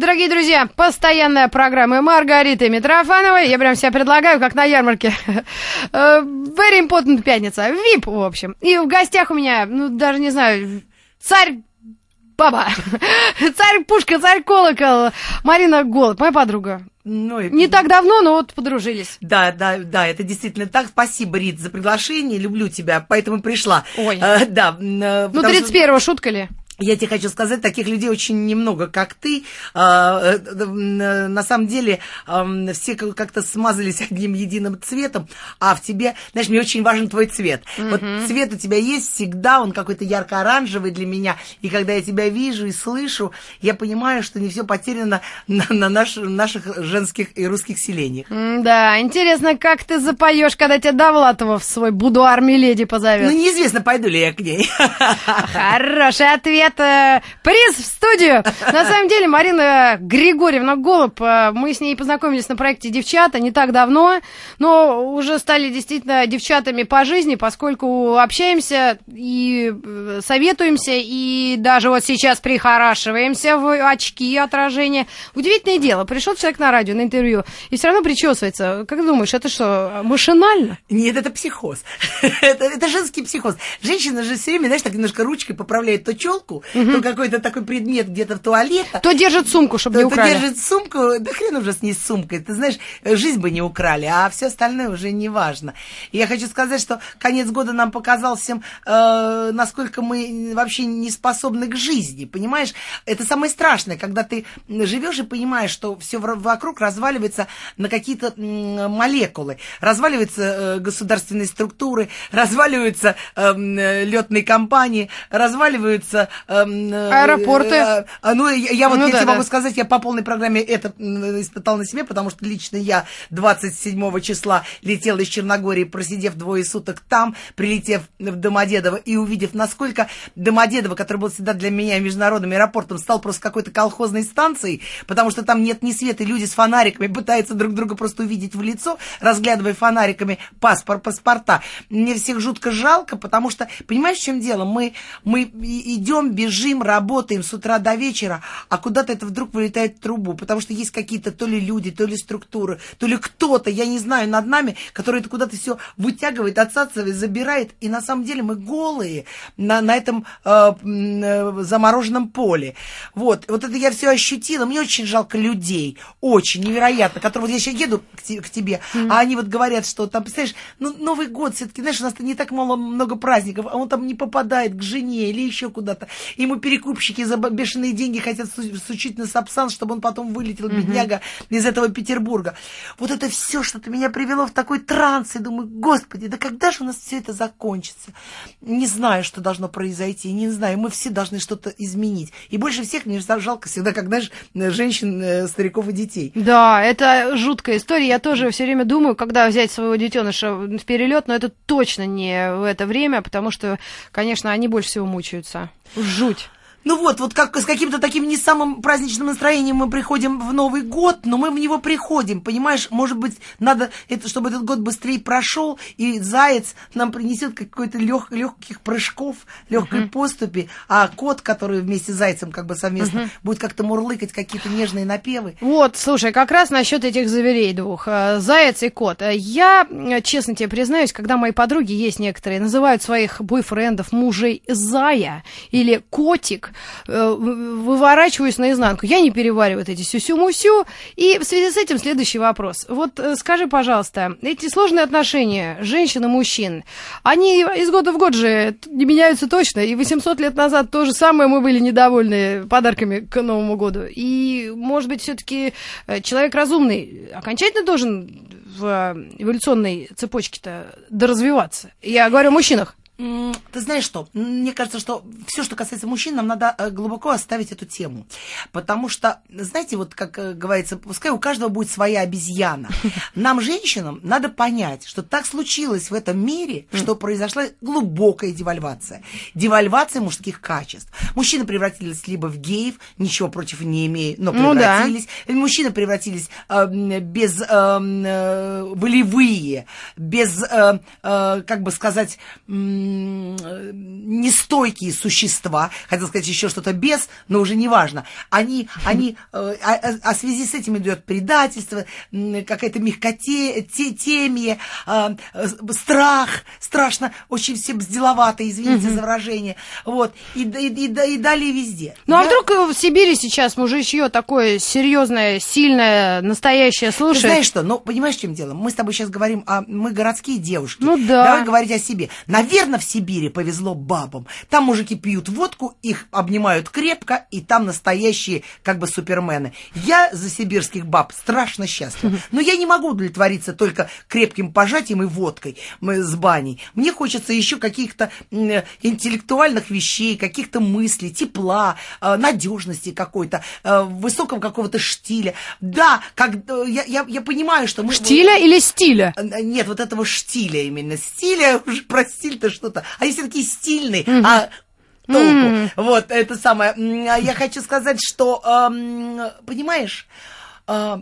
Дорогие друзья, постоянная программа Маргариты Митрофановой. Я прям себя предлагаю, как на ярмарке. Э, very important пятница. VIP, в общем. И в гостях у меня, ну, даже не знаю, царь Баба. Царь Пушка, царь Колокол. Марина Голод, моя подруга. Ну, не так давно, но вот подружились. Да, да, да, это действительно так. Спасибо, Рит, за приглашение. Люблю тебя, поэтому пришла. Ой. А, да. Э, ну, 31-го, что... шутка ли? Я тебе хочу сказать, таких людей очень немного, как ты. А, э, на самом деле все как-то смазались одним единым цветом, а в тебе, знаешь, мне очень важен твой цвет. Mm-hmm. Вот цвет у тебя есть всегда, он какой-то ярко-оранжевый для меня. И когда я тебя вижу и слышу, я понимаю, что не все потеряно на, на наш, наших женских и русских селениях. Да, интересно, как ты запоешь, когда тебя Довлатова в свой будуар Миледи позовет? Ну, неизвестно, пойду ли я к ней. Хороший ответ это приз в студию. На самом деле, Марина Григорьевна Голуб, э, мы с ней познакомились на проекте «Девчата» не так давно, но уже стали действительно девчатами по жизни, поскольку общаемся и э, советуемся, и даже вот сейчас прихорашиваемся в очки отражения. Удивительное дело, пришел человек на радио, на интервью, и все равно причесывается. Как думаешь, это что, машинально? Нет, это психоз. это, это женский психоз. Женщина же все время, знаешь, так немножко ручкой поправляет то челку, угу. то какой-то такой предмет где-то в туалете. То держит сумку, чтобы то, не украли. То держит сумку, да хрен уже с ней с сумкой. Ты знаешь, жизнь бы не украли, а все остальное уже не важно. И я хочу сказать, что конец года нам показал всем, э, насколько мы вообще не способны к жизни, понимаешь? Это самое страшное, когда ты живешь и понимаешь, что все вокруг разваливается на какие-то молекулы, разваливаются э, государственные структуры, разваливаются эм, э, летные компании, разваливаются э, Аэропорты. Э, а, ну, я, вот ну, я да, тебе да. могу сказать, я по полной программе это испытал на себе, потому что лично я 27 числа летел из Черногории, просидев двое суток там, прилетев в Домодедово и увидев, насколько Домодедово, который был всегда для меня международным аэропортом, стал просто какой-то колхозной станцией, потому что там нет ни света, люди с фонариками пытаются друг друга просто увидеть в лицо, разглядывая фонариками паспорт, паспорта. Мне всех жутко жалко, потому что, понимаешь, в чем дело? Мы, мы идем бежим, работаем с утра до вечера, а куда-то это вдруг вылетает в трубу, потому что есть какие-то то ли люди, то ли структуры, то ли кто-то, я не знаю, над нами, который это куда-то все вытягивает, отсасывает, забирает, и на самом деле мы голые на, на этом э, э, замороженном поле. Вот, вот это я все ощутила, мне очень жалко людей, очень невероятно, которые вот я сейчас еду к, к тебе, mm-hmm. а они вот говорят, что там, представляешь, ну, Новый год все-таки, знаешь, у нас не так мало, много праздников, а он там не попадает к жене или еще куда-то. Ему перекупщики за бешеные деньги хотят сучить на Сапсан, чтобы он потом вылетел, угу. бедняга, из этого Петербурга. Вот это все что-то меня привело в такой транс. И думаю, господи, да когда же у нас все это закончится? Не знаю, что должно произойти, не знаю. Мы все должны что-то изменить. И больше всех мне жалко всегда, как, знаешь, женщин, э, стариков и детей. Да, это жуткая история. Я тоже все время думаю, когда взять своего детеныша в перелет, но это точно не в это время, потому что, конечно, они больше всего мучаются. Жуть. Ну вот, вот как с каким-то таким не самым праздничным настроением мы приходим в Новый год, но мы в него приходим, понимаешь? Может быть, надо, это, чтобы этот год быстрее прошел, и заяц нам принесет какой-то лег, легких прыжков, легкой uh-huh. поступи, а кот, который вместе с зайцем как бы совместно, uh-huh. будет как-то мурлыкать какие-то нежные напевы. Вот, слушай, как раз насчет этих зверей двух, э, заяц и кот. Я, честно тебе признаюсь, когда мои подруги есть некоторые, называют своих бойфрендов, мужей зая или котик, Э, выворачиваюсь наизнанку. Я не перевариваю вот эти сюсю-мусю. И в связи с этим следующий вопрос. Вот э, скажи, пожалуйста, эти сложные отношения женщин и мужчин, они из года в год же не меняются точно. И 800 лет назад то же самое мы были недовольны подарками к Новому году. И, может быть, все-таки э, человек разумный окончательно должен в эволюционной цепочке-то доразвиваться. Я говорю о мужчинах. Ты знаешь что? Мне кажется, что все, что касается мужчин, нам надо э, глубоко оставить эту тему. Потому что, знаете, вот как э, говорится, пускай у каждого будет своя обезьяна. Нам, женщинам, надо понять, что так случилось в этом мире, что произошла глубокая девальвация. Девальвация мужских качеств. Мужчины превратились либо в геев, ничего против не имея, но превратились. Ну, да. Мужчины превратились э, без э, э, волевые, без, э, э, как бы сказать, э, нестойкие существа, хотел сказать еще что-то без, но уже не важно. Они, они, э, а, а, а в связи с этим идет предательство, какая-то мягкотемие, э, страх, страшно, очень все бзделовато, извините за выражение. Вот, и, и, и, и далее везде. Ну, а Я... а вдруг в Сибири сейчас мужичье такое серьезное, сильное, настоящее, слушай? Ты знаешь что, ну, понимаешь, в чем дело? Мы с тобой сейчас говорим, а мы городские девушки. Ну, да. Давай говорить о себе. Наверное, в Сибири повезло бабам. Там мужики пьют водку, их обнимают крепко, и там настоящие как бы супермены. Я за сибирских баб страшно счастлива. Но я не могу удовлетвориться только крепким пожатием и водкой с баней. Мне хочется еще каких-то интеллектуальных вещей, каких-то мыслей, тепла, э, надежности какой-то, э, высокого какого-то штиля. Да, как, э, я, я, я понимаю, что мы... Штиля или стиля? Нет, вот этого штиля именно. Стиля, уже про стиль-то что-то. Они все такие стильные, mm-hmm. а толку. Mm. Вот, это самое. А я хочу сказать, что, понимаешь, э,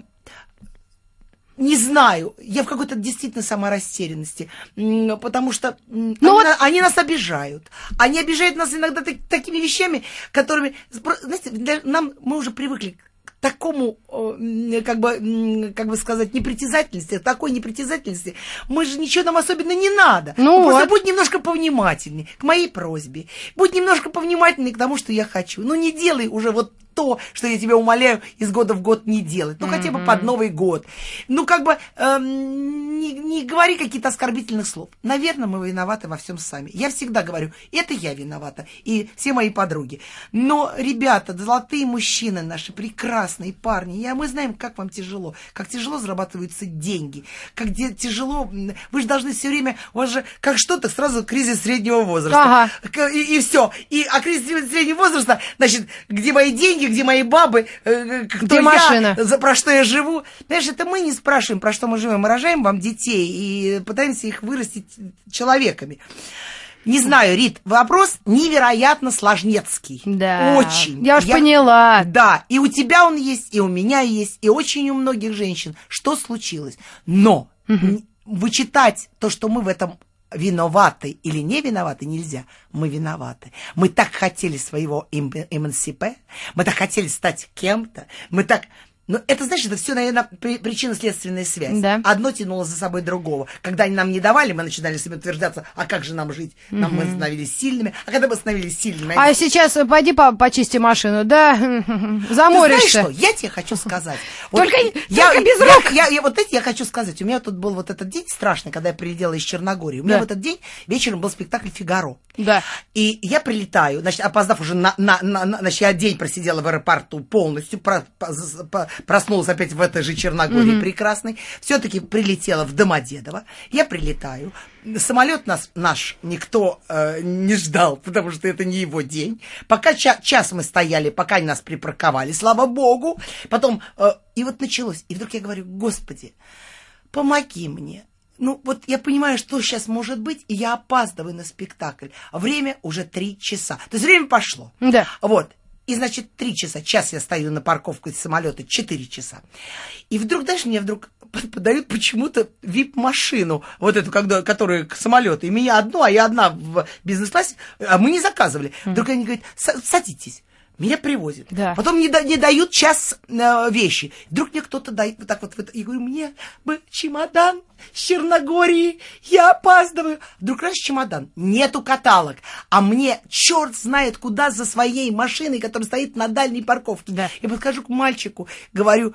не знаю, я в какой-то действительно саморастерянности, потому что ну они, вот... они нас обижают. Они обижают нас иногда так, такими вещами, которыми, знаете, для, нам мы уже привыкли такому, как бы, как бы сказать, непритязательности, такой непритязательности, мы же ничего нам особенно не надо. Ну Просто вот. будь немножко повнимательней к моей просьбе. Будь немножко повнимательней к тому, что я хочу. Ну, не делай уже вот то, что я тебя умоляю из года в год не делать. Ну, mm-hmm. хотя бы под Новый год. Ну, как бы эм, не, не говори какие-то оскорбительных слов. Наверное, мы виноваты во всем сами. Я всегда говорю, это я виновата. И все мои подруги. Но, ребята, золотые мужчины наши, прекрасные парни, я, мы знаем, как вам тяжело. Как тяжело зарабатываются деньги. Как де- тяжело. Вы же должны все время, у вас же как что-то сразу кризис среднего возраста. Ага. И, и все. И, а кризис среднего возраста, значит, где мои деньги, где мои бабы, э, э, кто где я, машина? За, про что я живу. Знаешь, это мы не спрашиваем, про что мы живем. Мы рожаем вам детей и пытаемся их вырастить человеками. Не знаю, Рит, вопрос невероятно сложнецкий. Да. Очень. Я уж я, поняла. Да, и у тебя он есть, и у меня есть, и очень у многих женщин. Что случилось? Но угу. вычитать то, что мы в этом виноваты или не виноваты нельзя. Мы виноваты. Мы так хотели своего эмансипе, мы так хотели стать кем-то, мы так но это, значит, это все, наверное, при, причинно-следственная связь. Да. Одно тянуло за собой другого. Когда они нам не давали, мы начинали себе утверждаться, а как же нам жить? Нам угу. мы становились сильными. А когда мы становились сильными... А сейчас э, пойди по почисти машину, да? Заморишься. Ты знаешь что? Я тебе хочу сказать. только, я, без рук. Я, я, вот это я хочу сказать. У меня тут был вот этот день страшный, когда я прилетела из Черногории. У меня в этот день вечером был спектакль «Фигаро». Да. И я прилетаю, значит, опоздав уже на... на, на, на значит, я день просидела в аэропорту полностью, про, по, по, проснулась опять в этой же Черногории mm-hmm. прекрасной, все-таки прилетела в Домодедово, я прилетаю, самолет нас, наш никто э, не ждал, потому что это не его день, пока ча- час мы стояли, пока они нас припарковали, слава богу, потом, э, и вот началось, и вдруг я говорю, господи, помоги мне, ну, вот я понимаю, что сейчас может быть, и я опаздываю на спектакль. Время уже три часа. То есть время пошло. Да. Вот. И, значит, три часа, час я стою на парковку из самолета, четыре часа. И вдруг, дальше мне вдруг подают почему-то вип-машину, вот эту, когда, которую к самолету. И меня одну, а я одна в бизнес-классе, а мы не заказывали. Вдруг они говорят, садитесь. Меня привозят. Да. Потом не, да, не дают час э, вещи. Вдруг мне кто-то дает вот так вот. Я говорю, мне бы чемодан с Черногории, я опаздываю. Вдруг раз чемодан, нету каталог, а мне черт знает куда за своей машиной, которая стоит на дальней парковке. Да. Я подхожу к мальчику, говорю,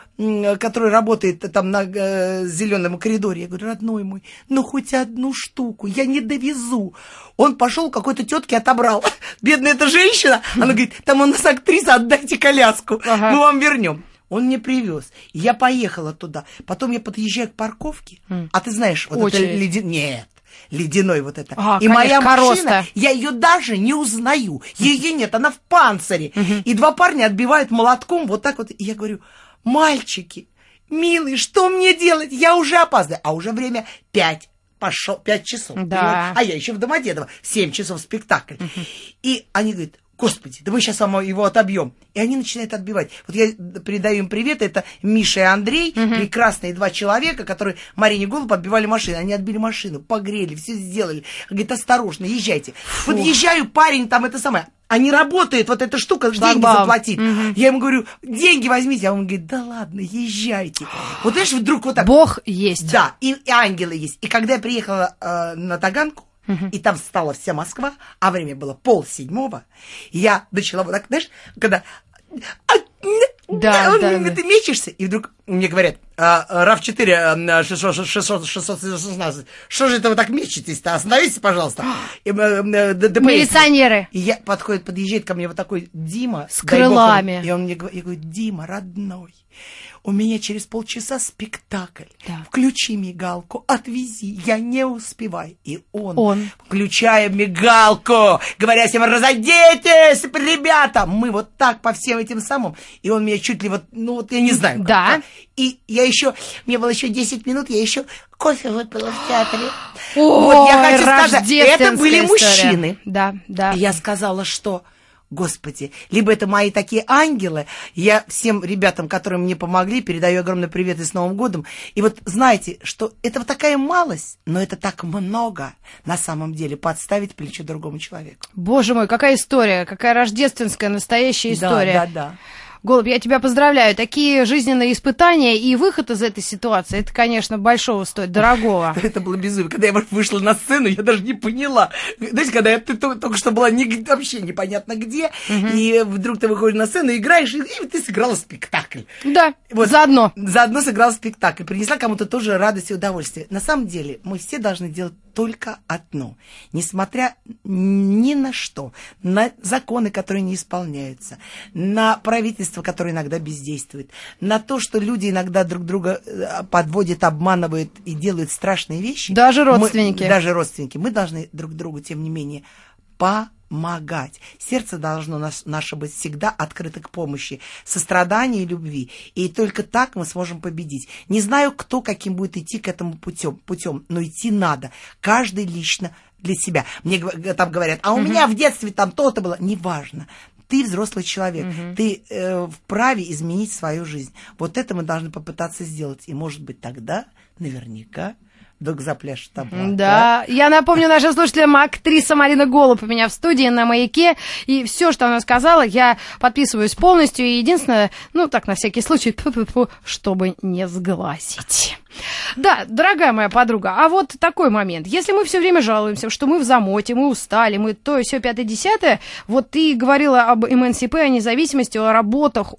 который работает там на э, зеленом коридоре. Я говорю, родной мой, ну хоть одну штуку, я не довезу. Он пошел какой-то тетке отобрал. Бедная эта женщина, она говорит, там у нас актриса, отдайте коляску, ага. мы вам вернем. Он мне привез. Я поехала туда. Потом я подъезжаю к парковке. Mm. А ты знаешь, вот Очередь. это ледяной... Нет, ледяной вот это. А, и конечно, моя машина, короста. я ее даже не узнаю. Ее нет, она в панцире. И два парня отбивают молотком вот так вот. И я говорю, мальчики, милый, что мне делать? Я уже опаздываю. А уже время пять пошел пять часов. Да. А я еще в Домодедово. Семь часов спектакль. И они говорят, господи, да мы сейчас его отобьем. И они начинают отбивать. Вот я передаю им привет, это Миша и Андрей, угу. прекрасные два человека, которые Марине Голуб отбивали машину. Они отбили машину, погрели, все сделали. Говорит, осторожно, езжайте. Фу. Вот езжаю, парень, там это самое, а не работает вот эта штука, Шлагбаум. деньги заплатить. Угу. Я ему говорю, деньги возьмите. А он говорит, да ладно, езжайте. Вот знаешь, вдруг вот так. Бог есть. Да, и, и ангелы есть. И когда я приехала э, на Таганку, угу. и там встала вся Москва, а время было пол седьмого, я начала вот так, знаешь, когда... А, да, да, да. Ты мечешься, и вдруг мне говорят, а, РАВ-4, 616, что же это вы так мечетесь-то? Остановитесь, пожалуйста. Э, э, Милиционеры. И я подходит, подъезжает ко мне вот такой Дима. С крылами. И он мне говорит, Дима, родной, у меня через полчаса спектакль. Да. Включи мигалку, отвези, я не успеваю. И он, он. включая мигалку, говоря всем, разодетесь, ребята. Мы вот так по всем этим самым. И он меня чуть ли вот, ну вот я не знаю. Как, да. И я еще, мне было еще 10 минут, я еще кофе выпила в театре. Ой, вот я хочу сказать, это были история. мужчины. Да, да. И я сказала, что Господи, либо это мои такие ангелы. Я всем ребятам, которые мне помогли, передаю огромный привет и с Новым годом. И вот знаете, что это вот такая малость, но это так много на самом деле подставить плечо другому человеку. Боже мой, какая история, какая рождественская настоящая история. Да, да, да. Голубь, я тебя поздравляю. Такие жизненные испытания и выход из этой ситуации, это, конечно, большого стоит, дорогого. Это было безумие. Когда я вышла на сцену, я даже не поняла. Знаете, когда я, ты только что была вообще непонятно где, и вдруг ты выходишь на сцену, играешь, и, и ты сыграла спектакль. Да, вот, заодно. Заодно сыграла спектакль. Принесла кому-то тоже радость и удовольствие. На самом деле, мы все должны делать только одно. Несмотря ни на что, на законы, которые не исполняются, на правительство, которое иногда бездействует, на то, что люди иногда друг друга э, подводят, обманывают и делают страшные вещи. Даже родственники. Мы, даже родственники. Мы должны друг другу, тем не менее, по помогать. Сердце должно нас, наше быть всегда открыто к помощи, состраданию и любви. И только так мы сможем победить. Не знаю, кто каким будет идти к этому путем, путем но идти надо. Каждый лично для себя. Мне там говорят, а у угу. меня в детстве там то-то было. Неважно. Ты взрослый человек, угу. ты э, вправе изменить свою жизнь. Вот это мы должны попытаться сделать. И, может быть, тогда наверняка вдруг запляшет там. Да. да, я напомню нашим слушателям, актриса Марина Голуб у меня в студии на «Маяке», и все, что она сказала, я подписываюсь полностью, и единственное, ну, так, на всякий случай, чтобы не сглазить. Да, дорогая моя подруга, а вот такой момент. Если мы все время жалуемся, что мы в замоте, мы устали, мы то и все пятое-десятое, вот ты говорила об МНСП, о независимости, о работах,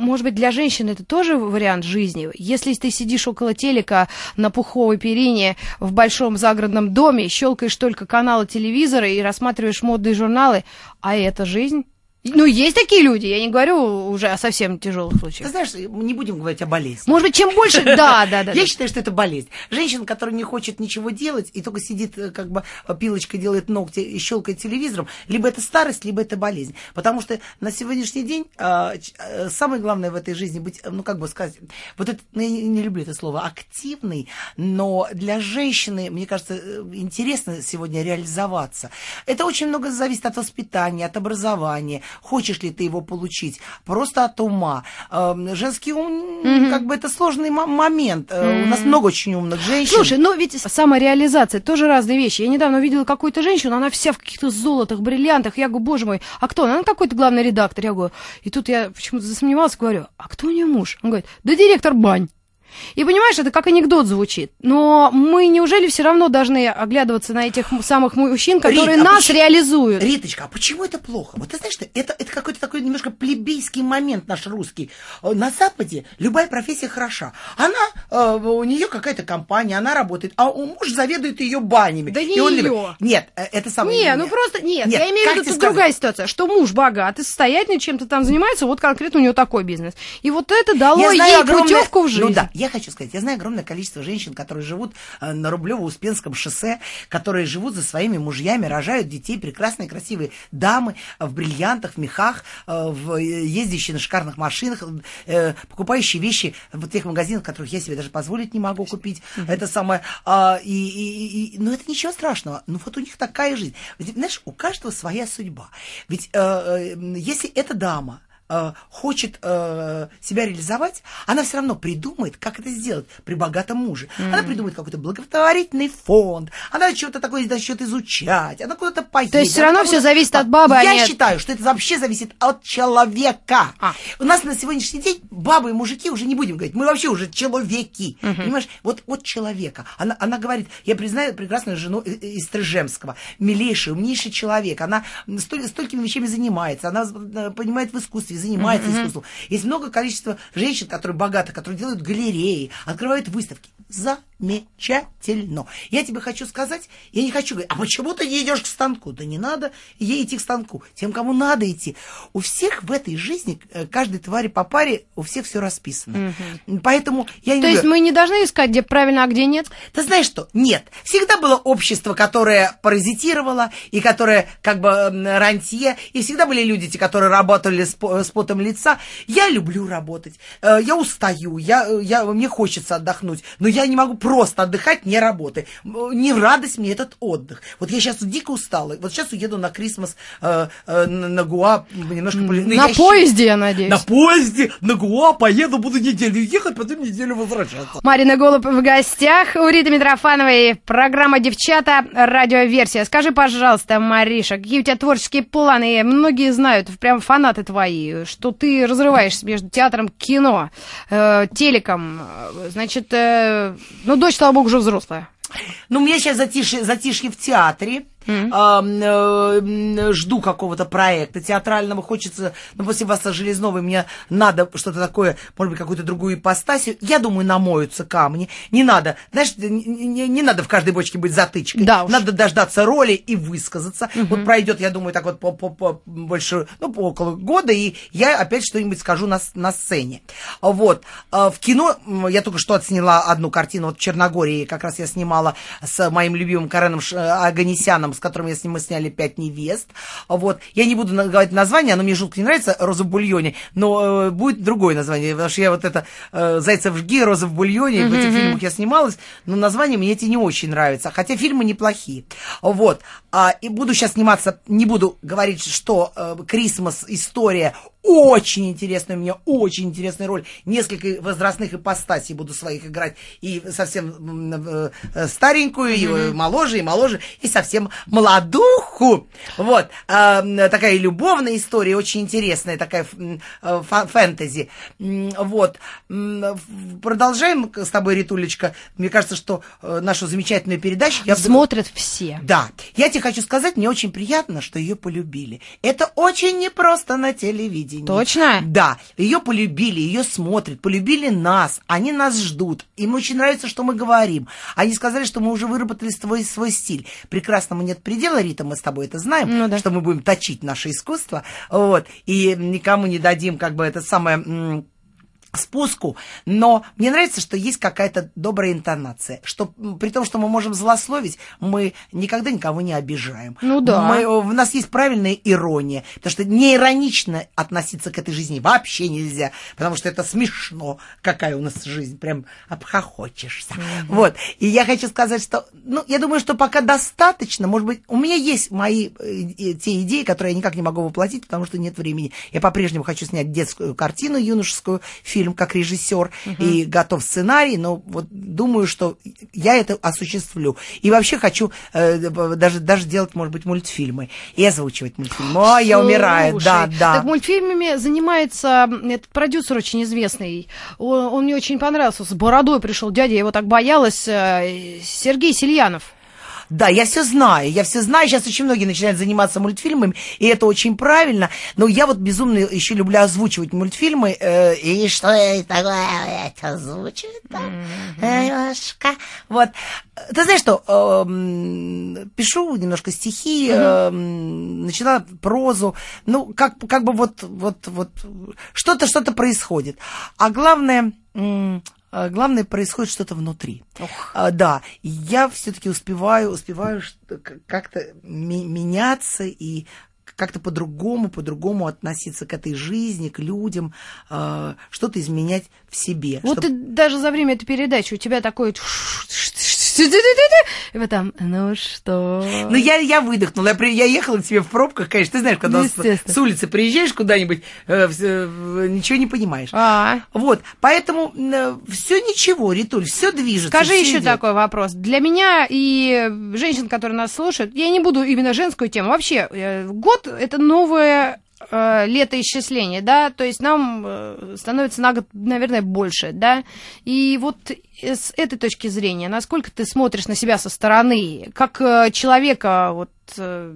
может быть, для женщин это тоже вариант жизни. Если ты сидишь около телека на пуховой перине в большом загородном доме, щелкаешь только каналы телевизора и рассматриваешь модные журналы, а это жизнь? Ну, есть такие люди, я не говорю уже о совсем тяжелых случаях. Ты знаешь, не будем говорить о болезни. Может быть, чем больше... Да, да, да. Я считаю, что это болезнь. Женщина, которая не хочет ничего делать и только сидит, э, как бы пилочкой делает ногти и щелкает телевизором, либо это старость, либо это болезнь. Потому что на сегодняшний день а, э, самое главное в этой жизни быть, ну, как бы сказать, вот это, ну, я не люблю это слово, активный, но для женщины, мне кажется, э, интересно сегодня реализоваться. Это очень много зависит от воспитания, от образования, хочешь ли ты его получить, просто от ума. Эм, женский ум, mm-hmm. как бы это сложный момент. Mm-hmm. У нас много очень умных женщин. Слушай, но ведь самореализация тоже разные вещи. Я недавно видела какую-то женщину, она вся в каких-то золотах, бриллиантах. Я говорю, боже мой, а кто? Она какой-то главный редактор. Я говорю, и тут я почему-то засомневалась, говорю, а кто у нее муж? Он говорит, да директор бань. И понимаешь, это как анекдот звучит. Но мы неужели все равно должны оглядываться на этих самых мужчин, которые Рит, а нас почему, реализуют? Риточка, а почему это плохо? Вот ты знаешь, что это, это какой-то такой немножко плебейский момент наш русский. На Западе любая профессия хороша. Она, э, у нее какая-то компания, она работает, а у муж заведует ее банями. Да не ее. Любит. Нет, э, это самое... Не, ну просто, нет, нет я имею в виду, тут другая ситуация, что муж богатый, состоятельный, чем-то там занимается, вот конкретно у него такой бизнес. И вот это дало ей огромное... путевку в жизнь. Ну да, Я хочу сказать, я знаю огромное количество женщин, которые живут э, на Рублево-Успенском шоссе, которые живут за своими мужьями, рожают детей, прекрасные, красивые дамы в бриллиантах, в мехах, в, ездящие на шикарных машинах, покупающие вещи в тех магазинах, которых я себе даже позволить не могу купить. Это самое... А, и, и, и, но это ничего страшного. Ну вот у них такая жизнь. Ведь, знаешь, у каждого своя судьба. Ведь э, если эта дама э, хочет э, себя реализовать, она все равно придумает, как это сделать при богатом муже. Mm-hmm. Она придумает какой-то благотворительный фонд, она что-то такое начнет изучать, она куда-то поедет. То есть все равно все зависит от бабы, Я а нет... считаю, что это вообще зависит от человека. А. У нас на сегодняшний день бабы и мужики уже не будем говорить, мы вообще уже человеки. Mm-hmm. Понимаешь, вот от человека. Она, она говорит, я признаю прекрасную жену из Стрижемского, милейший, умнейший человек, она столь, столькими вещами занимается, она э, понимает в искусстве, занимается mm-hmm. искусством. Есть много количества женщин, которые богаты, которые делают галереи, открывают выставки. Замечательно. Я тебе хочу сказать, я не хочу говорить, а почему ты не идешь к станку? Да не надо ей идти к станку. Тем, кому надо идти. У всех в этой жизни, э, каждой твари по паре, у всех все расписано. Угу. Поэтому я не То есть мы не должны искать, где правильно, а где нет? Ты знаешь что? Нет. Всегда было общество, которое паразитировало, и которое как бы рантье, и всегда были люди, те, которые работали с, с потом лица. Я люблю работать, э, я устаю, я, я, мне хочется отдохнуть, но я не могу просто отдыхать, не работая. Не радость мне этот отдых. Вот я сейчас дико устала, вот сейчас уеду на Крисмас э, э, на Гуа, немножко... Ну, на я поезде, я надеюсь. На поезде, на Гуа поеду, буду неделю ехать, потом неделю возвращаться. Марина Голуб в гостях у Риты Митрофановой. Программа «Девчата», радиоверсия. Скажи, пожалуйста, Мариша, какие у тебя творческие планы? Многие знают, прям фанаты твои, что ты разрываешься между театром, кино, э, телеком. Значит, э, ну, дочь, слава богу, уже взрослая. Ну, у меня сейчас затишье, затишье в театре. Mm-hmm. жду какого-то проекта театрального, хочется, ну, после Васа Железновой мне надо что-то такое, может быть, какую-то другую ипостасию. Я думаю, намоются камни. Не надо, знаешь, не, не, надо в каждой бочке быть затычкой. Да уж. Надо дождаться роли и высказаться. Mm-hmm. Вот пройдет, я думаю, так вот по, по, по больше, ну, по около года, и я опять что-нибудь скажу на, на сцене. Вот. А, в кино я только что отсняла одну картину вот в Черногории, как раз я снимала с моим любимым Кареном Аганесяном, с которым я с ним мы сняли «Пять невест». Вот. Я не буду говорить название, оно мне жутко не нравится, «Роза в бульоне», но э, будет другое название, потому что я вот это э, «Зайцев жги», «Роза в бульоне», mm-hmm. в этих фильмах я снималась, но название мне эти не очень нравится, хотя фильмы неплохие. Вот. А, и буду сейчас сниматься, не буду говорить, что э, «Крисмас» история очень интересная у меня, очень интересная роль. Несколько возрастных ипостасей буду своих играть. И совсем э, э, старенькую, mm-hmm. и моложе, и моложе, и совсем молодуху. Вот. Э, такая любовная история, очень интересная, такая э, фэнтези. Вот. Продолжаем с тобой, Ритулечка. Мне кажется, что нашу замечательную передачу... Я Смотрят вдруг... все. Да. Я тебе хочу сказать, мне очень приятно, что ее полюбили. Это очень непросто на телевидении телевидении. Точно? Да. Ее полюбили, ее смотрят, полюбили нас. Они нас ждут. Им очень нравится, что мы говорим. Они сказали, что мы уже выработали свой, свой стиль. Прекрасному нет предела, Рита, мы с тобой это знаем, ну, да. что мы будем точить наше искусство. Вот. И никому не дадим, как бы, это самое спуску, но мне нравится, что есть какая-то добрая интонация, что при том, что мы можем злословить, мы никогда никого не обижаем. Ну да. Мы, у нас есть правильная ирония, потому что не иронично относиться к этой жизни вообще нельзя, потому что это смешно, какая у нас жизнь, прям обхохочешься. Mm-hmm. Вот, и я хочу сказать, что, ну, я думаю, что пока достаточно, может быть, у меня есть мои э, те идеи, которые я никак не могу воплотить, потому что нет времени. Я по-прежнему хочу снять детскую картину юношескую, фильм, фильм как режиссер угу. и готов сценарий, но вот думаю, что я это осуществлю. И вообще хочу э, даже, даже делать, может быть, мультфильмы и озвучивать мультфильмы. О, я умираю, да, да. Так мультфильмами занимается этот продюсер очень известный. Он, он мне очень понравился. С бородой пришел дядя, я его так боялась. Э, Сергей Сильянов. Да, я все знаю, я все знаю. Сейчас очень многие начинают заниматься мультфильмами, и это очень правильно. Но я вот безумно еще люблю озвучивать мультфильмы. Э, и что это такое? Это озвучивать, да? Немножко. Вот. Ты знаешь что, э, пишу немножко стихи, э, начала прозу. Ну, как, как бы вот, вот, вот, что-то, что-то происходит. А главное... А, главное, происходит что-то внутри. Ох. А, да, я все-таки успеваю, успеваю как-то меняться и как-то по-другому, по-другому относиться к этой жизни, к людям, э, что-то изменять в себе. Вот чтоб... ты даже за время этой передачи у тебя такой и там, ну что? Ну, я, я выдохнула. Я, при, я ехала к тебе в пробках, конечно. Ты знаешь, когда с, с улицы приезжаешь куда-нибудь, э, э, ничего не понимаешь. А. Вот. Поэтому э, все ничего, Ритуль, все движется. Скажи еще идет. такой вопрос. Для меня и женщин, которые нас слушают, я не буду именно женскую тему. Вообще, э, год это новое летоисчисление, да, то есть нам э, становится на год, наверное, больше, да, и вот с этой точки зрения, насколько ты смотришь на себя со стороны, как э, человека, вот, э,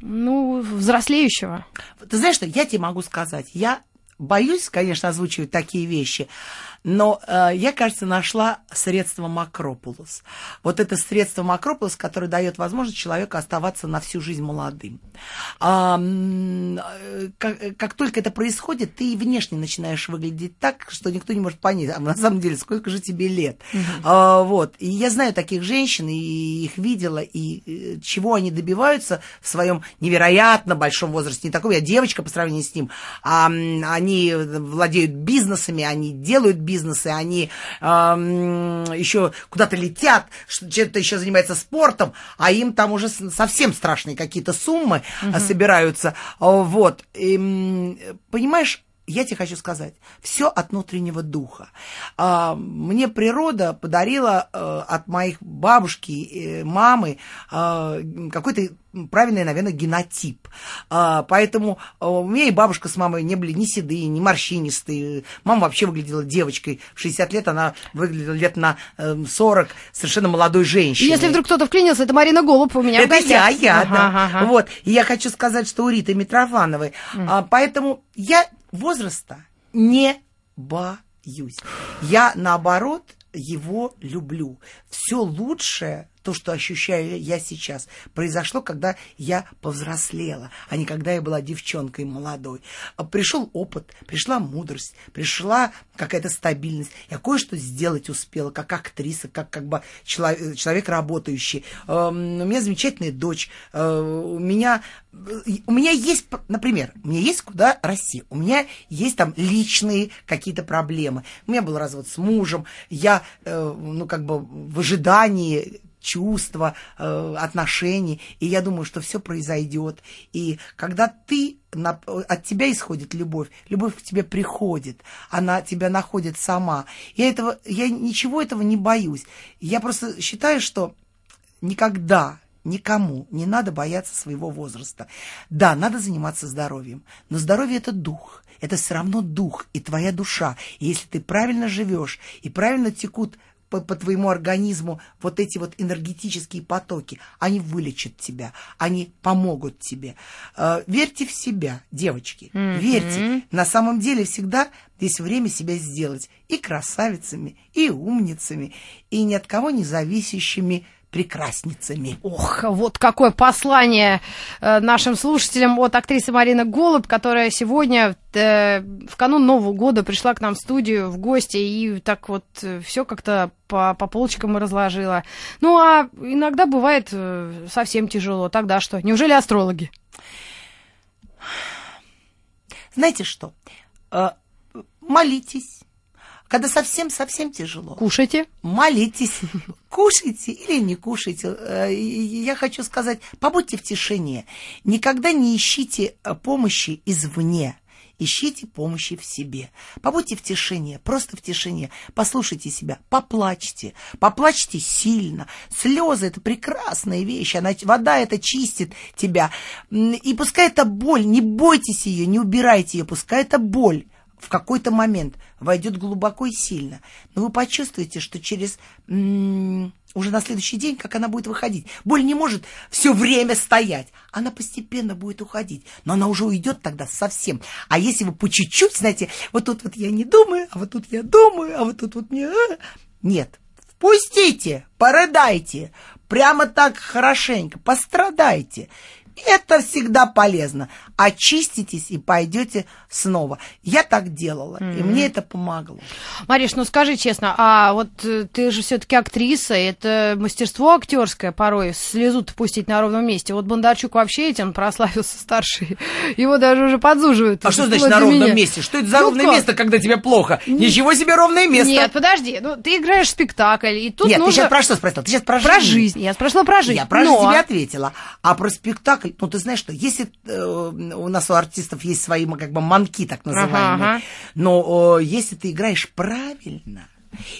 ну, взрослеющего? Ты знаешь что, я тебе могу сказать, я боюсь, конечно, озвучивать такие вещи, но э, я, кажется, нашла средство Макропулос. Вот это средство Макропулос, которое дает возможность человеку оставаться на всю жизнь молодым. А, э, как, как только это происходит, ты и внешне начинаешь выглядеть так, что никто не может понять, а на самом деле, сколько же тебе лет. Угу. А, вот. И я знаю таких женщин, и их видела, и э, чего они добиваются в своем невероятно большом возрасте. Не такой я девочка по сравнению с ним, а они владеют бизнесами, они делают бизнесы, они э, еще куда-то летят, что-то еще занимается спортом, а им там уже совсем страшные какие-то суммы угу. собираются. Вот. И, понимаешь, я тебе хочу сказать, все от внутреннего духа. А, мне природа подарила э, от моих бабушки, мамы э, какой-то правильный, наверное, генотип. А, поэтому а, у меня и бабушка с мамой не были ни седые, ни морщинистые. Мама вообще выглядела девочкой. В 60 лет она выглядела лет на 40 эм, совершенно молодой женщиной. Если вдруг кто-то вклинился, это Марина Голуб у меня Это я, я, ага, да. Ага. Вот. И я хочу сказать, что у Риты Митрофановой. Mm. А, поэтому я возраста не боюсь. Я, наоборот, его люблю. Все лучшее то, что ощущаю я сейчас, произошло, когда я повзрослела, а не когда я была девчонкой молодой. А пришел опыт, пришла мудрость, пришла какая-то стабильность. Я кое-что сделать успела, как актриса, как, как бы человек, человек работающий. Эм, у меня замечательная дочь. Э, у меня у меня есть, например, у меня есть куда расти, у меня есть там личные какие-то проблемы. У меня был развод с мужем, я, э, ну, как бы в ожидании чувства, э, отношений. И я думаю, что все произойдет. И когда ты на, от тебя исходит любовь, любовь к тебе приходит, она тебя находит сама. Я этого, я ничего этого не боюсь. Я просто считаю, что никогда никому не надо бояться своего возраста. Да, надо заниматься здоровьем, но здоровье это дух, это все равно дух и твоя душа. И если ты правильно живешь и правильно текут по, по твоему организму вот эти вот энергетические потоки, они вылечат тебя, они помогут тебе. Э, верьте в себя, девочки, mm-hmm. верьте. На самом деле всегда есть время себя сделать и красавицами, и умницами, и ни от кого не зависящими прекрасницами. Ох, вот какое послание э, нашим слушателям от актрисы Марины Голуб, которая сегодня э, в канун Нового года пришла к нам в студию в гости и так вот э, все как-то по, по полочкам разложила. Ну, а иногда бывает совсем тяжело. Тогда что? Неужели астрологи? Знаете что? Молитесь когда совсем-совсем тяжело. Кушайте. Молитесь. Кушайте или не кушайте. Э, я хочу сказать, побудьте в тишине. Никогда не ищите э, помощи извне. Ищите помощи в себе. Побудьте в тишине, просто в тишине. Послушайте себя, поплачьте. Поплачьте сильно. Слезы – это прекрасная вещь. Она, вода это чистит тебя. И пускай это боль, не бойтесь ее, не убирайте ее. Пускай это боль в какой-то момент войдет глубоко и сильно. Но вы почувствуете, что через м- уже на следующий день, как она будет выходить. Боль не может все время стоять. Она постепенно будет уходить. Но она уже уйдет тогда совсем. А если вы по чуть-чуть, знаете, вот тут вот я не думаю, а вот тут я думаю, а вот тут вот мне... А, нет. Впустите, порыдайте, прямо так хорошенько, пострадайте. Это всегда полезно. Очиститесь и пойдете снова. Я так делала, mm-hmm. и мне это помогло. Мариш, ну скажи честно, а вот э, ты же все-таки актриса, это мастерство актерское порой слезу пустить на ровном месте. Вот Бондарчук вообще этим прославился старший. Его даже уже подзуживают. А что значит на ровном меня. месте? Что это за ну, ровное как? место, когда тебе плохо? Ничего себе ровное место. Нет, подожди, ну ты играешь спектакль, и тут Нет, нужно... ты сейчас про что спросила? Ты сейчас про, про жизнь. жизнь. Я спросила про жизнь. Я про жизнь тебе ответила. А про спектакль, ну ты знаешь что, если э, у нас у артистов есть свои как бы манки так называемые, ага, ага. но э, если ты играешь правильно,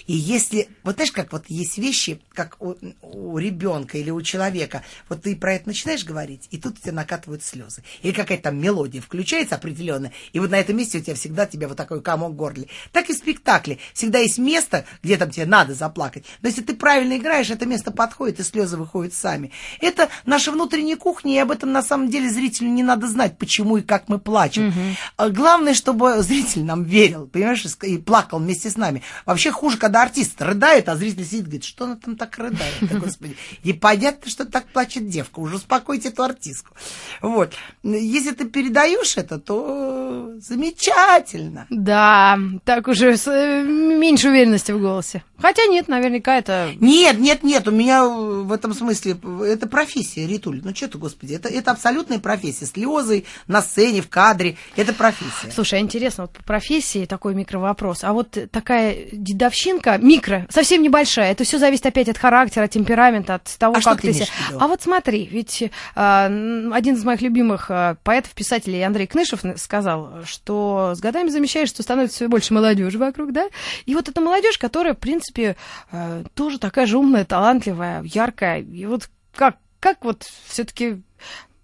и если, вот знаешь, как вот есть вещи, как у, у ребенка или у человека, вот ты про это начинаешь говорить, и тут у тебя накатывают слезы. Или какая-то там мелодия включается определенная, и вот на этом месте у тебя всегда тебя вот такой комок горле. Так и в спектакле. Всегда есть место, где там тебе надо заплакать. Но если ты правильно играешь, это место подходит, и слезы выходят сами. Это наша внутренняя кухня, и об этом на самом деле зрителю не надо знать, почему и как мы плачем. Угу. Главное, чтобы зритель нам верил, понимаешь, и плакал вместе с нами. Вообще хуже, когда артист рыдает, а зритель сидит и говорит, что она там так рыдает, господи. И понятно, что так плачет девка, уже успокойте эту артистку. Вот. Если ты передаешь это, то замечательно. Да, так уже э, меньше уверенности в голосе. Хотя нет, наверняка это... Нет, нет, нет, у меня в этом смысле, это профессия, Ритуль. Ну что ты, господи, это, это абсолютная профессия. Слезы на сцене, в кадре, это профессия. Слушай, а интересно, вот по профессии такой микровопрос. А вот такая дедовщинка, микро, совсем небольшая, это все зависит опять от характера, темперамента, от того, а как ты себя... А вот смотри, ведь э, один из моих любимых э, поэтов, писателей Андрей Кнышев сказал, что с годами замечаешь, что становится все больше молодежи вокруг, да? И вот эта молодежь, которая, в принципе, принципе, э, тоже такая же умная, талантливая, яркая. И вот как, как вот все-таки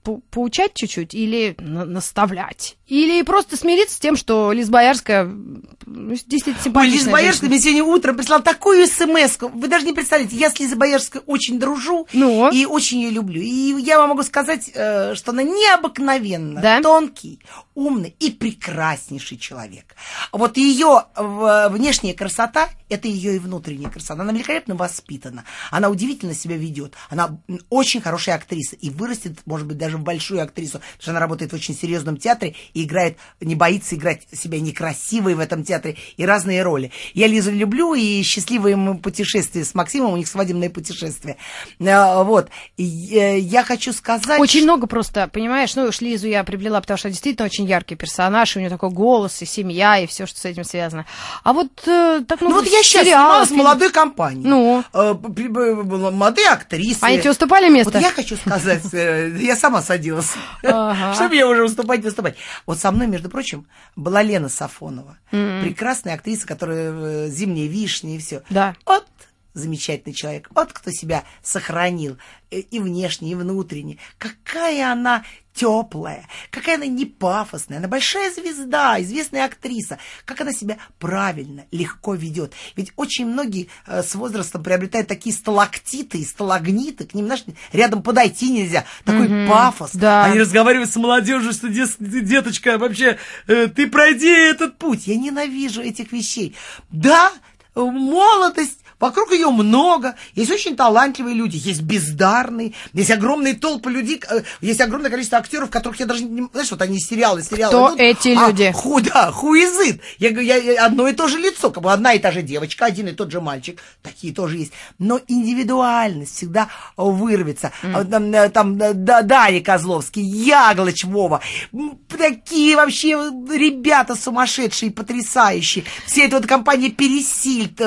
поучать чуть-чуть или на наставлять? Или просто смириться с тем, что Лиз Боярская действительно симпатичная Ой, Лиза Боярская мне сегодня утром прислала такую смс -ку. Вы даже не представляете, я с Лизой Боярской очень дружу ну? и очень ее люблю. И я вам могу сказать, э, что она необыкновенно да? тонкий, умный и прекраснейший человек. Вот ее внешняя красота – это ее и внутренняя красота. Она великолепно воспитана, она удивительно себя ведет, она очень хорошая актриса и вырастет, может быть, даже в большую актрису, потому что она работает в очень серьезном театре и играет, не боится играть себя некрасивой в этом театре и разные роли. Я Лизу люблю, и счастливые мы путешествия с Максимом, у них свадебное путешествие. Э, вот. И э, я хочу сказать... Очень много просто, понимаешь, ну уж Лизу я приплела, потому что действительно очень яркий персонаж, и у нее такой голос, и семья, и все, что с этим связано. А вот э, так ну, ну вот я сейчас снималась фильм... молодой компанией. Ну? Молодые актрисы. Они тебе уступали место? Вот я хочу сказать, я сама садилась, чтобы мне уже уступать, выступать. Вот со мной, между прочим, была Лена Сафонова. Mm-hmm. Прекрасная актриса, которая э, «Зимние вишни» и все. Да. Вот замечательный человек. Вот кто себя сохранил э, и внешне, и внутренне. Какая она теплая, какая она не пафосная, она большая звезда, известная актриса, как она себя правильно, легко ведет. Ведь очень многие э, с возрастом приобретают такие сталактиты и сталагниты, к ним знаешь, рядом подойти нельзя, такой mm-hmm, пафос. Да. Они разговаривают с молодежью, что деточка, вообще, э, ты пройди этот путь. Я ненавижу этих вещей. Да, молодость Вокруг ее много, есть очень талантливые люди, есть бездарные, есть огромные толпы людей, э, есть огромное количество актеров, которых я даже не... Знаешь, вот они сериалы, сериалы. Кто идут, эти а, люди? Ху, да, хуизит. Я говорю, я, одно и то же лицо, как бы одна и та же девочка, один и тот же мальчик, такие тоже есть. Но индивидуальность всегда вырвется. Mm. Там, э, там да, Дарья Козловский, Яглыч Вова, такие вообще ребята сумасшедшие, потрясающие. Все эта вот компания Пересильд,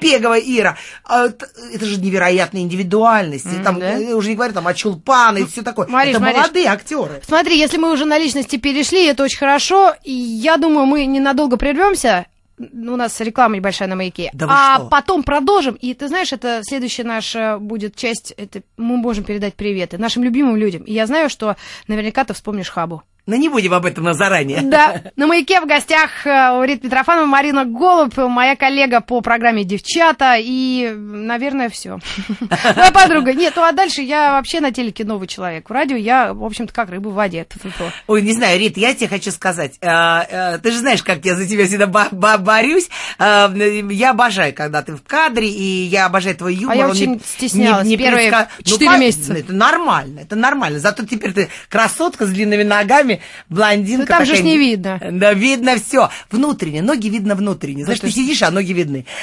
Пегова Ира. А, это же невероятная индивидуальность. Mm, там, да? Я уже не говорю там о Чулпан и все такое. Мариш, это Мариш, молодые актеры. Смотри, если мы уже на личности перешли, это очень хорошо. И я думаю, мы ненадолго прервемся у нас реклама небольшая на маяке. Да а что? потом продолжим. И ты знаешь, это следующая наша будет часть. Это мы можем передать приветы нашим любимым людям. И я знаю, что наверняка ты вспомнишь Хабу. Но не будем об этом на заранее. Да. На «Маяке» в гостях э, у Рит Петрофанова Марина Голуб, моя коллега по программе «Девчата». И, наверное, все. Моя подруга. Нет, ну а дальше я вообще на телеке новый человек. В радио я, в общем-то, как рыба в воде. Ой, не знаю, Рит, я тебе хочу сказать. Э, э, ты же знаешь, как я за тебя всегда борюсь. Я обожаю, когда ты в кадре, и я обожаю твой юмор. А я очень стеснялась первые ну, четыре месяца. Это нормально, это нормально. Зато теперь ты красотка с длинными ногами, блондинка. Ну, там такая, же не видно. Да, видно все. Внутренне, ноги видно внутренне. Знаешь, ты сидишь, а ноги видны.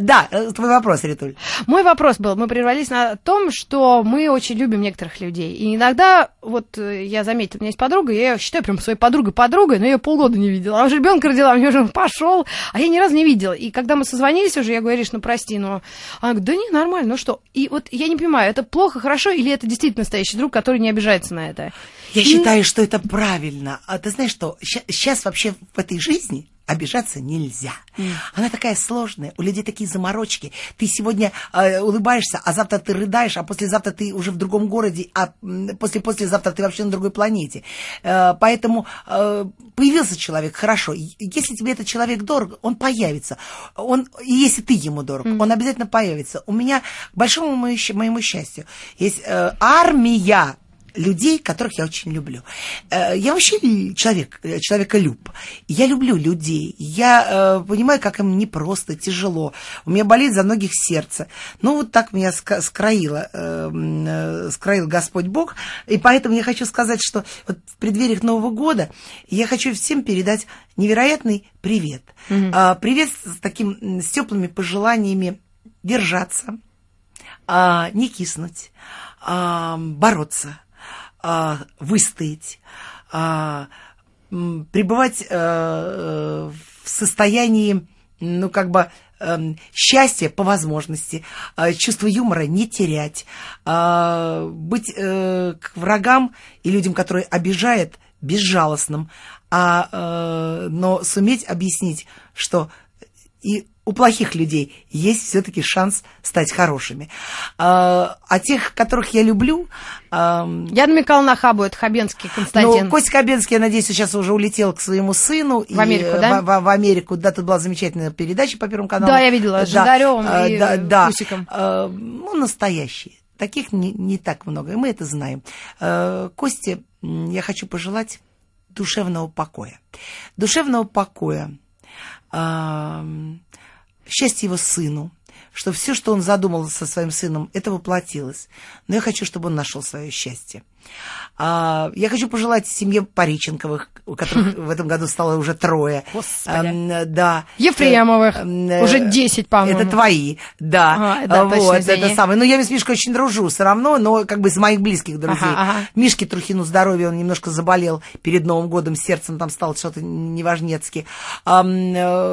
Да, э, твой вопрос, Ритуль. Мой вопрос был, мы прервались на том, что мы очень любим некоторых людей. И иногда, вот э, я заметила, у меня есть подруга, я ее считаю прям своей подругой-подругой, но я ее полгода не видела. Она уже ребенка родила, у нее уже пошел, а я ни разу не видела. И когда мы созвонились уже, я говорю, ну прости, но... Она говорит, да не, нормально, ну что? И вот я не понимаю, это плохо, хорошо, или это действительно настоящий друг, который не обижается на это? Я считаю, что это правильно. А ты знаешь что, сейчас вообще в этой жизни обижаться нельзя. Mm. Она такая сложная, у людей такие заморочки. Ты сегодня э, улыбаешься, а завтра ты рыдаешь, а послезавтра ты уже в другом городе, а после-послезавтра ты вообще на другой планете. Э, поэтому э, появился человек, хорошо. Если тебе этот человек дорог, он появится. Он, если ты ему дорог, mm. он обязательно появится. У меня, к большому моему, моему счастью, есть э, армия людей, которых я очень люблю. Э, я вообще человек, э, человеколюб. Я люблю людей. Я э, понимаю, как им непросто, тяжело. У меня болит за многих сердце. Ну, вот так меня скроило, скроил Господь Бог. И поэтому я хочу сказать, что вот в преддвериях Нового года я хочу всем передать невероятный привет. Mm-hmm. Привет с таким, с теплыми пожеланиями держаться, а, не киснуть, а, бороться, а, выстоять, а, пребывать а, в состоянии, ну, как бы, а, счастья по возможности, а, чувство юмора не терять, а, быть а, к врагам и людям, которые обижают, безжалостным, а, а, но суметь объяснить, что и у плохих людей есть все-таки шанс стать хорошими. А, а тех, которых я люблю... А, я намекал на Хабу, это Хабенский Константин. Ну, Костя Хабенский, я надеюсь, сейчас уже улетел к своему сыну. В Америку, и, да? В, в, в Америку, да, тут была замечательная передача по Первому каналу. Да, я видела, с Жидаревым да, и да, да, Кусиком. А, ну, настоящие. Таких не, не так много, и мы это знаем. А, Косте я хочу пожелать душевного покоя. Душевного покоя. А, счастье его сыну, что все, что он задумал со своим сыном, это воплотилось. Но я хочу, чтобы он нашел свое счастье. А, я хочу пожелать семье Париченковых, у которых в этом году стало уже трое. Господи. А, да. Ефремовых. А, уже десять, по-моему. Это твои, да. А, да вот, точно, это самое. Ну, я с Мишкой очень дружу все равно, но как бы из моих близких друзей. Ага, ага. Мишке Трухину здоровье, он немножко заболел перед Новым годом, сердцем там стало что-то неважнецки. А,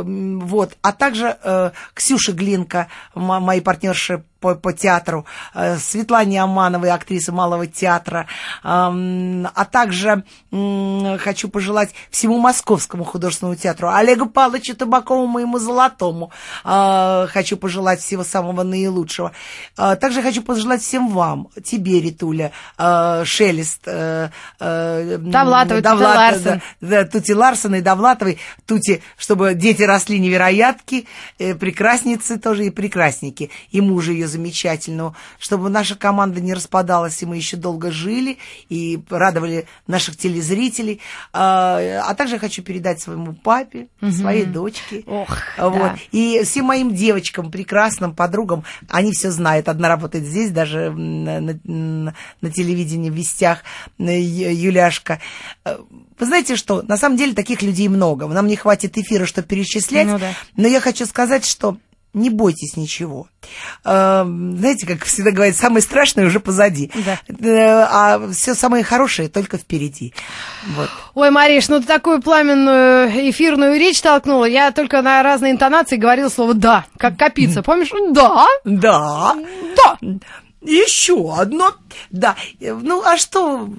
вот. А также э, Ксюша Глинка, мои партнерши по, по театру, э, Светлане Амановой, актрисы Малого театра, а также хочу пожелать всему Московскому художественному театру, Олегу Павловичу Табакову, моему золотому, а, хочу пожелать всего самого наилучшего. А, также хочу пожелать всем вам, тебе, Ритуля, Шелест, э, э, Довлатовой, Довлат, Ларсен. Да, Тути Ларсен и Довлатовой, Тути, чтобы дети росли невероятки, прекрасницы тоже и прекрасники, и мужа ее замечательного, чтобы наша команда не распадалась, и мы еще долго жили, и радовали наших телезрителей. А, а также хочу передать своему папе, угу. своей дочке. Ох, вот. да. И всем моим девочкам, прекрасным подругам, они все знают. Одна работает здесь, даже на, на, на телевидении, в вестях, Юляшка. Вы знаете что, на самом деле таких людей много. Нам не хватит эфира, чтобы перечислять. Ну, да. Но я хочу сказать, что не бойтесь ничего. А, знаете, как всегда говорят, самое страшное уже позади. Да. Э, а все самое хорошее только впереди. Вот. Ой, Мариш, ну ты такую пламенную эфирную речь толкнула. Я только на разные интонации говорила слово «да», как копиться. Помнишь? Да. Да. Да. Еще одно. Да. Ну, а что?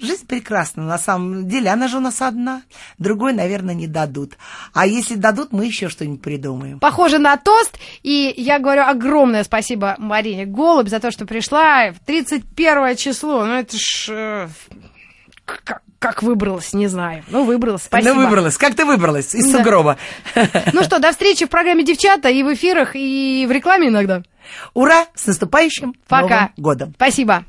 Жизнь прекрасна на самом деле. Она же у нас одна. Другой, наверное, не дадут. А если дадут, мы еще что-нибудь придумаем. Похоже на тост. И я говорю огромное спасибо Марине Голубь за то, что пришла в 31 число. Ну, это ж... Э, как, как выбралась, не знаю. Ну, выбралась, спасибо. Ну, выбралась. Как ты выбралась из да. сугроба? Ну что, до встречи в программе «Девчата» и в эфирах, и в рекламе иногда. Ура! С наступающим Пока. Новым годом! Спасибо.